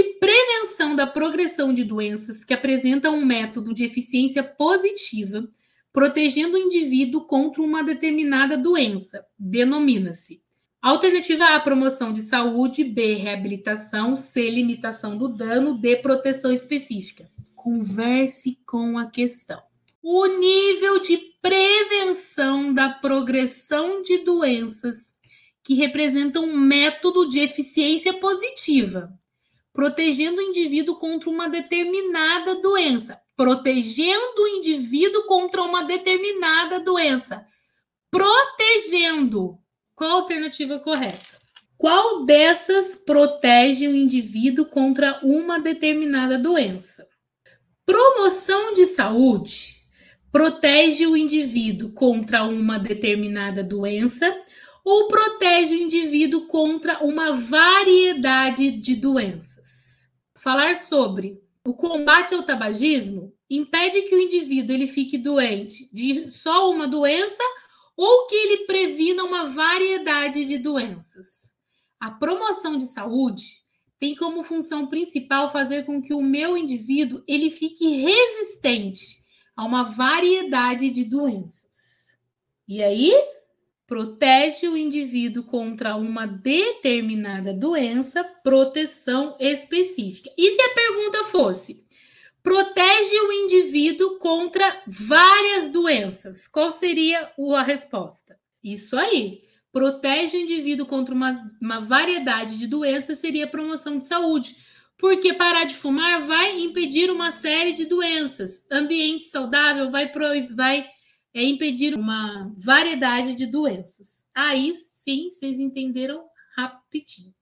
De prevenção da progressão de doenças que apresenta um método de eficiência positiva, protegendo o indivíduo contra uma determinada doença, denomina-se Alternativa A, promoção de saúde. B, reabilitação. C, limitação do dano. D, proteção específica. Converse com a questão. O nível de prevenção da progressão de doenças que representam um método de eficiência positiva, protegendo o indivíduo contra uma determinada doença. Protegendo o indivíduo contra uma determinada doença. Protegendo qual a alternativa correta? Qual dessas protege o indivíduo contra uma determinada doença? Promoção de saúde protege o indivíduo contra uma determinada doença ou protege o indivíduo contra uma variedade de doenças. Falar sobre o combate ao tabagismo impede que o indivíduo ele fique doente de só uma doença ou que ele previna uma variedade de doenças. A promoção de saúde tem como função principal fazer com que o meu indivíduo ele fique resistente a uma variedade de doenças. E aí, protege o indivíduo contra uma determinada doença, proteção específica. E se a pergunta fosse: protege o indivíduo contra várias doenças. Qual seria a resposta? Isso aí. Protege o indivíduo contra uma, uma variedade de doenças seria promoção de saúde. Porque parar de fumar vai impedir uma série de doenças. Ambiente saudável vai, vai é, impedir uma variedade de doenças. Aí sim, vocês entenderam rapidinho.